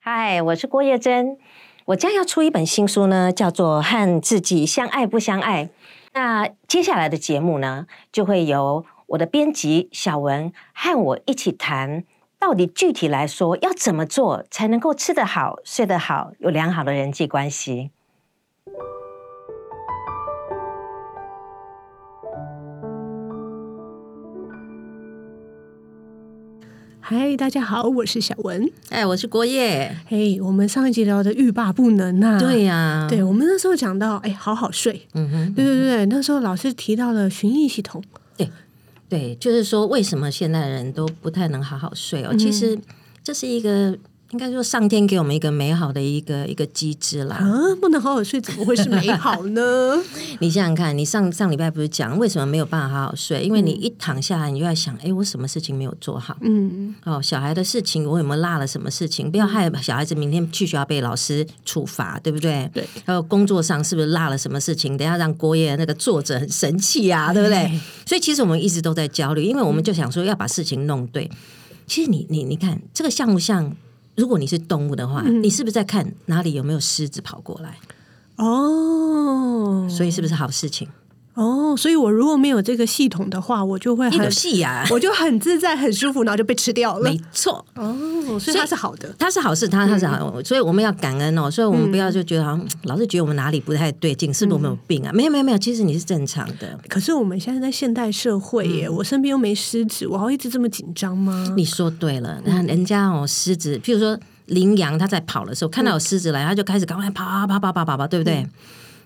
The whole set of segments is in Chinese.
嗨，我是郭叶珍，我将要出一本新书呢，叫做《和自己相爱不相爱》。那接下来的节目呢，就会由我的编辑小文和我一起谈，到底具体来说要怎么做才能够吃得好、睡得好，有良好的人际关系。嗨，大家好，我是小文。哎，我是郭叶。嘿，我们上一集聊的欲罢不能呐，对呀，对我们那时候讲到，哎，好好睡。嗯哼，对对对，那时候老师提到了循意系统。对对，就是说，为什么现代人都不太能好好睡哦？其实这是一个。应该说，上天给我们一个美好的一个一个机制啦。啊，不能好好睡，怎么会是美好呢？你想想看，你上上礼拜不是讲为什么没有办法好好睡？因为你一躺下来，你就在想，哎，我什么事情没有做好？嗯嗯。哦，小孩的事情，我有没有落了什么事情？不要害小孩子明天去学校被老师处罚，对不对？对。还有工作上是不是落了什么事情？等下让郭爷那个作者很生气啊，对不对？所以其实我们一直都在焦虑，因为我们就想说要把事情弄对。其实你你你看，这个像不像？如果你是动物的话，你是不是在看哪里有没有狮子跑过来？哦，所以是不是好事情？哦，所以我如果没有这个系统的话，我就会很细呀，我就很自在、很舒服，然后就被吃掉了。没错，哦，所以它是好的，它是好事，它它是好，所以我们要感恩哦。所以我们不要就觉得好像老是觉得我们哪里不太对劲，是不是我们有病啊？没有没有没有，其实你是正常的。可是我们现在在现代社会耶，我身边又没狮子，我要一直这么紧张吗？你说对了，那人家哦，狮子，譬如说羚羊，它在跑的时候看到有狮子来，它就开始赶快跑跑跑跑跑跑，对不对？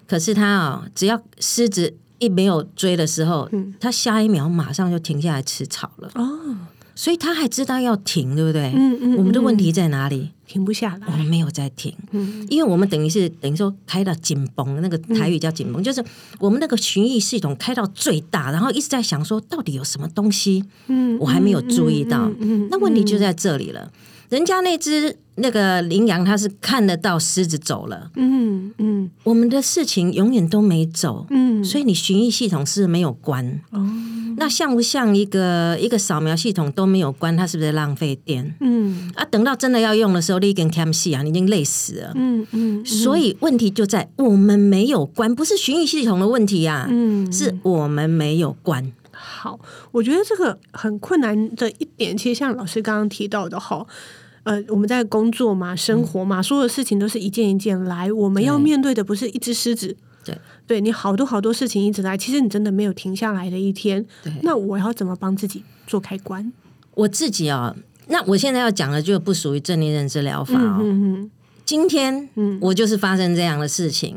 可是它啊，只要狮子。一没有追的时候，他下一秒马上就停下来吃草了。哦，所以他还知道要停，对不对？嗯嗯。我们的问题在哪里？停不下来。我们没有在停，嗯，因为我们等于是等于说开到紧绷，那个台语叫紧绷，就是我们那个寻意系统开到最大，然后一直在想说到底有什么东西，嗯，我还没有注意到。嗯，那问题就在这里了。人家那只那个羚羊，它是看得到狮子走了。嗯嗯，我们的事情永远都没走。嗯，所以你寻意系统是没有关。哦，那像不像一个一个扫描系统都没有关？它是不是浪费电？嗯，啊，等到真的要用的时候，你跟 cam 戏啊，你已经累死了。嗯嗯，所以问题就在我们没有关，不是寻意系统的问题啊。嗯，是我们没有关。好，我觉得这个很困难的一点，其实像老师刚刚提到的哈。呃，我们在工作嘛，生活嘛，所有事情都是一件一件来。我们要面对的不是一只狮子，对，对你好多好多事情一直来。其实你真的没有停下来的一天。对，那我要怎么帮自己做开关？我自己啊，那我现在要讲的就不属于正念认知疗法哦。今天，嗯，我就是发生这样的事情。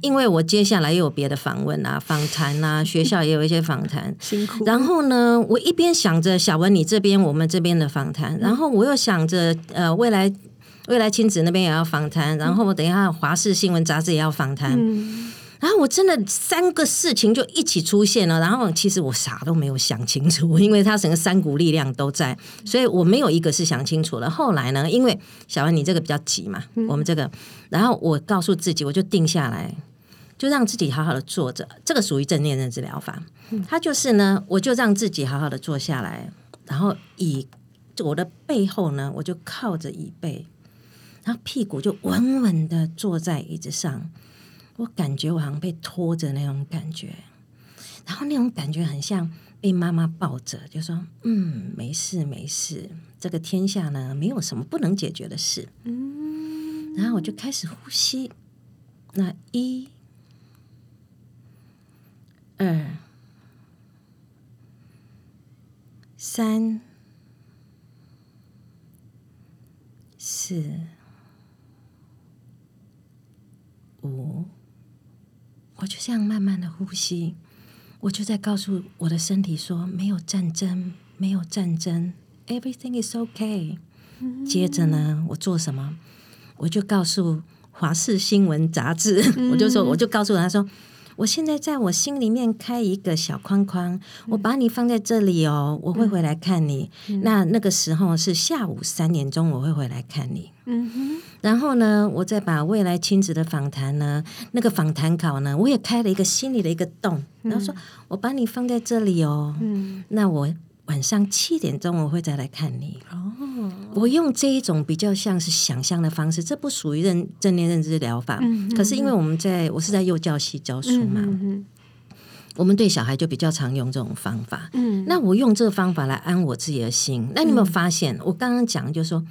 因为我接下来又有别的访问啊、访谈啊，学校也有一些访谈，辛苦。然后呢，我一边想着小文你这边、我们这边的访谈，然后我又想着呃，未来未来亲子那边也要访谈，然后我等一下华视新闻杂志也要访谈。然后我真的三个事情就一起出现了，然后其实我啥都没有想清楚，因为他整个三股力量都在，所以我没有一个是想清楚了。后来呢，因为小文你这个比较急嘛，我们这个，然后我告诉自己，我就定下来，就让自己好好的坐着，这个属于正念认知疗法。它就是呢，我就让自己好好的坐下来，然后以我的背后呢，我就靠着椅背，然后屁股就稳稳的坐在椅子上。我感觉我好像被拖着那种感觉，然后那种感觉很像被妈妈抱着，就说：“嗯，没事没事，这个天下呢没有什么不能解决的事。”嗯，然后我就开始呼吸，那一、二、三、四、五。我就这样慢慢的呼吸，我就在告诉我的身体说：没有战争，没有战争，everything is okay。接着呢，我做什么？我就告诉华视新闻杂志，我就说，我就告诉他说。我现在在我心里面开一个小框框，我把你放在这里哦，我会回来看你。那那个时候是下午三点钟，我会回来看你。嗯哼。然后呢，我再把未来亲子的访谈呢，那个访谈稿呢，我也开了一个心里的一个洞，然后说我把你放在这里哦。嗯。那我晚上七点钟我会再来看你。哦，我用这一种比较像是想象的方式，这不属于认正念认知疗法。嗯，可是因为我们在我是在幼教系教书嘛，我们对小孩就比较常用这种方法。嗯，那我用这个方法来安我自己的心。那你有没有发现，我刚刚讲就是说。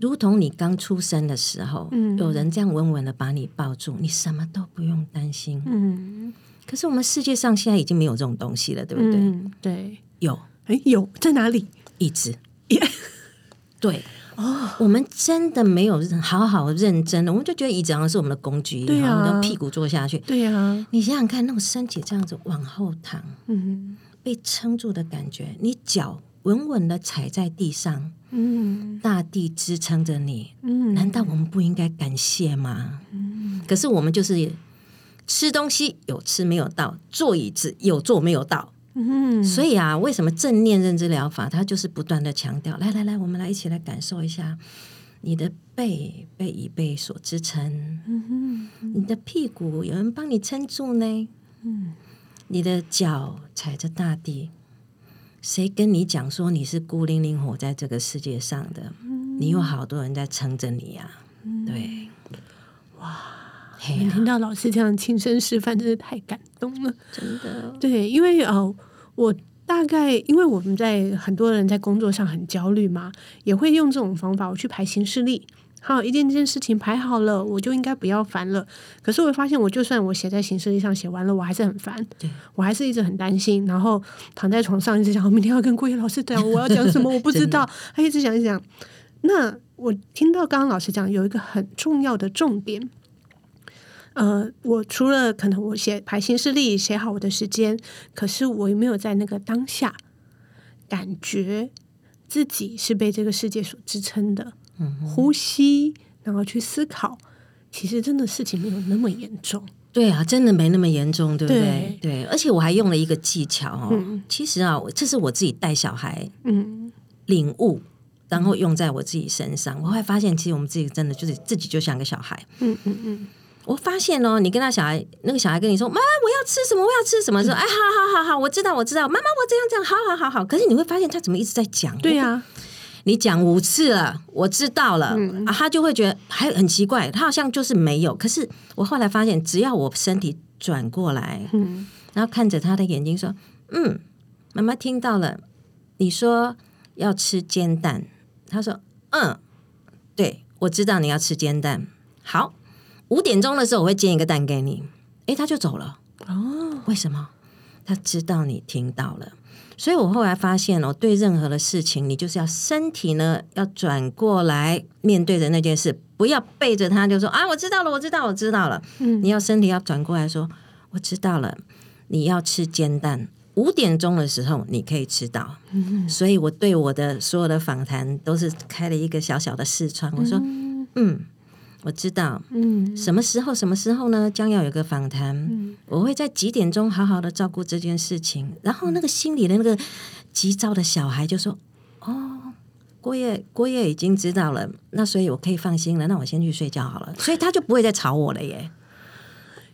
如同你刚出生的时候，有人这样稳稳的把你抱住，你什么都不用担心。嗯，可是我们世界上现在已经没有这种东西了，对不对？对，有，哎，有在哪里？一直，对，哦，我们真的没有好好认真的，我们就觉得椅子好像是我们的工具，对啊，屁股坐下去，对呀。你想想看，那种身体这样子往后躺，嗯，被撑住的感觉，你脚稳稳的踩在地上。嗯，大地支撑着你，嗯，难道我们不应该感谢吗？嗯，可是我们就是吃东西有吃没有到，坐椅子有坐没有到，嗯，所以啊，为什么正念认知疗法它就是不断的强调，来来来，我们来一起来感受一下，你的背被椅背所支撑，嗯哼，你的屁股有人帮你撑住呢，嗯，你的脚踩着大地。谁跟你讲说你是孤零零活在这个世界上的？你有好多人在撑着你呀！对，哇，听到老师这样亲身示范，真是太感动了，真的。对，因为呃，我大概因为我们在很多人在工作上很焦虑嘛，也会用这种方法，我去排行事历。好，一件件事情排好了，我就应该不要烦了。可是我发现，我就算我写在行事历上写完了，我还是很烦。我还是一直很担心，然后躺在床上一直想，我明天要跟郭叶老师讲，我要讲什么，我不知道。他一直想一想。那我听到刚刚老师讲有一个很重要的重点，呃，我除了可能我写排行事历写好我的时间，可是我有没有在那个当下感觉自己是被这个世界所支撑的？嗯呼吸，然后去思考，其实真的事情没有那么严重。对啊，真的没那么严重，对不对？对，而且我还用了一个技巧哦。其实啊，这是我自己带小孩，嗯，领悟，然后用在我自己身上，我会发现，其实我们自己真的就是自己就像个小孩。嗯嗯嗯。我发现哦，你跟他小孩，那个小孩跟你说：“妈妈，我要吃什么？我要吃什么？”说：“哎，好好好好，我知道，我知道，妈妈，我这样这样，好好好好。”可是你会发现，他怎么一直在讲？对呀。你讲五次了，我知道了啊，他就会觉得还很奇怪，他好像就是没有。可是我后来发现，只要我身体转过来，嗯，然后看着他的眼睛说：“嗯，妈妈听到了，你说要吃煎蛋。”他说：“嗯，对，我知道你要吃煎蛋。好，五点钟的时候我会煎一个蛋给你。”诶，他就走了。哦，为什么？他知道你听到了。所以我后来发现哦，对任何的事情，你就是要身体呢要转过来面对着那件事，不要背着他就说啊，我知道了，我知道，我知道了。嗯，你要身体要转过来说，我知道了。你要吃煎蛋，五点钟的时候你可以吃到。嗯，所以我对我的所有的访谈都是开了一个小小的视窗，我说，嗯。我知道，嗯，什么时候？什么时候呢？将要有个访谈，嗯，我会在几点钟好好的照顾这件事情。然后那个心里的那个急躁的小孩就说：“哦，郭叶，郭叶已经知道了，那所以我可以放心了。那我先去睡觉好了。”所以他就不会再吵我了耶。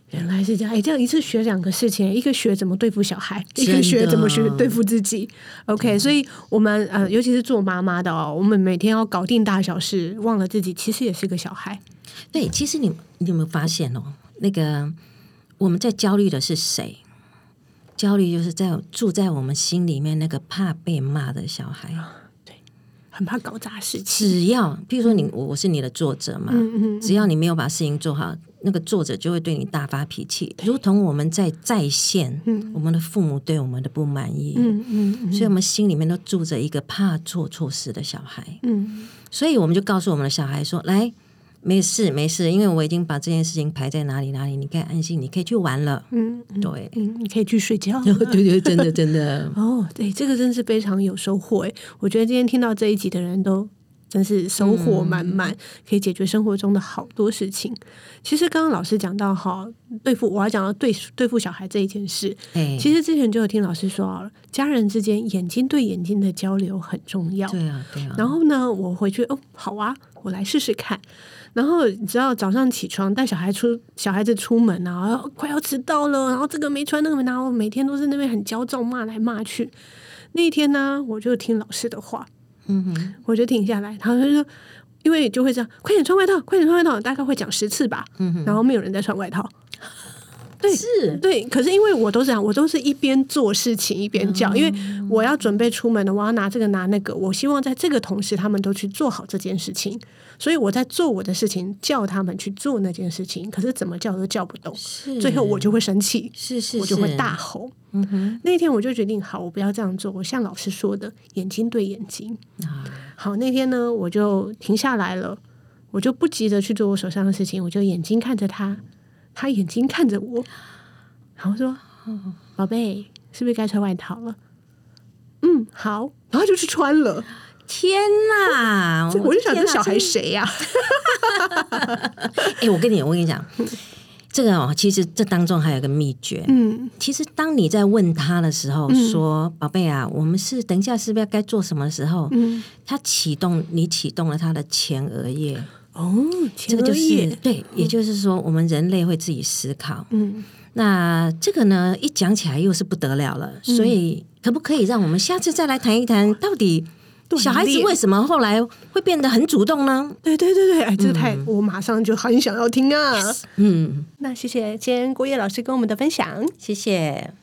原来是这样，哎，这样一次学两个事情，一个学怎么对付小孩，一个学怎么学对付自己。OK，所以我们呃，尤其是做妈妈的哦，我们每天要搞定大小事，忘了自己其实也是个小孩。对，其实你你有没有发现哦？那个我们在焦虑的是谁？焦虑就是在住在我们心里面那个怕被骂的小孩。对很怕搞砸事情。只要，比如说你，我是你的作者嘛，只要你没有把事情做好，那个作者就会对你大发脾气。如同我们在在线，我们的父母对我们的不满意，嗯嗯，所以我们心里面都住着一个怕做错事的小孩。嗯，所以我们就告诉我们的小孩说：“来。”没事没事，因为我已经把这件事情排在哪里哪里，你可以安心，你可以去玩了。嗯，对，嗯，你可以去睡觉。对对，真的真的。哦，对，这个真是非常有收获诶。我觉得今天听到这一集的人都真是收获满满，可以解决生活中的好多事情。其实刚刚老师讲到哈，对付我要讲到对对付小孩这一件事，哎，其实之前就有听老师说，家人之间眼睛对眼睛的交流很重要。对啊，对啊。然后呢，我回去哦，好啊，我来试试看。然后你知道早上起床带小孩出小孩子出门啊，快要迟到了，然后这个没穿那个没拿，每天都是那边很焦躁骂来骂去。那一天呢，我就听老师的话，嗯哼，我就停下来，然后他就说，因为就会这样，快点穿外套，快点穿外套，大概会讲十次吧，嗯哼，然后没有人在穿外套。对是，对，可是因为我都是这样，我都是一边做事情一边叫，因为我要准备出门了，我要拿这个拿那个，我希望在这个同时他们都去做好这件事情，所以我在做我的事情，叫他们去做那件事情，可是怎么叫都叫不动，是。最后我就会生气，是是，我就会大，吼。嗯哼，那天我就决定，好，我不要这样做，我像老师说的，眼睛对眼睛。啊，好，那天呢，我就停下来了，我就不急着去做我手上的事情，我就眼睛看着他，他眼睛看着我，然后说：“宝贝，是不是该穿外套了？”嗯，好，然后就去穿了。天哪！这我就想，这小孩谁呀、哎、我跟你，我跟你讲，这个哦，其实这当中还有一个秘诀。嗯其实当你在问他的时候，说：“宝贝啊，我们是等一下是不是该做什么？”的时候，嗯，他启动，你启动了他的前额叶，哦，这个就是对，也就是说，我们人类会自己思考。嗯，那这个呢，一讲起来又是不得了了。所以，可不可以让我们下次再来谈一谈，到底小孩子为什么后来会变得很主动呢？对对对对，哎，这个太，我马上就很想要听啊。嗯，那谢谢今天郭叶老师跟我们的分享。谢谢。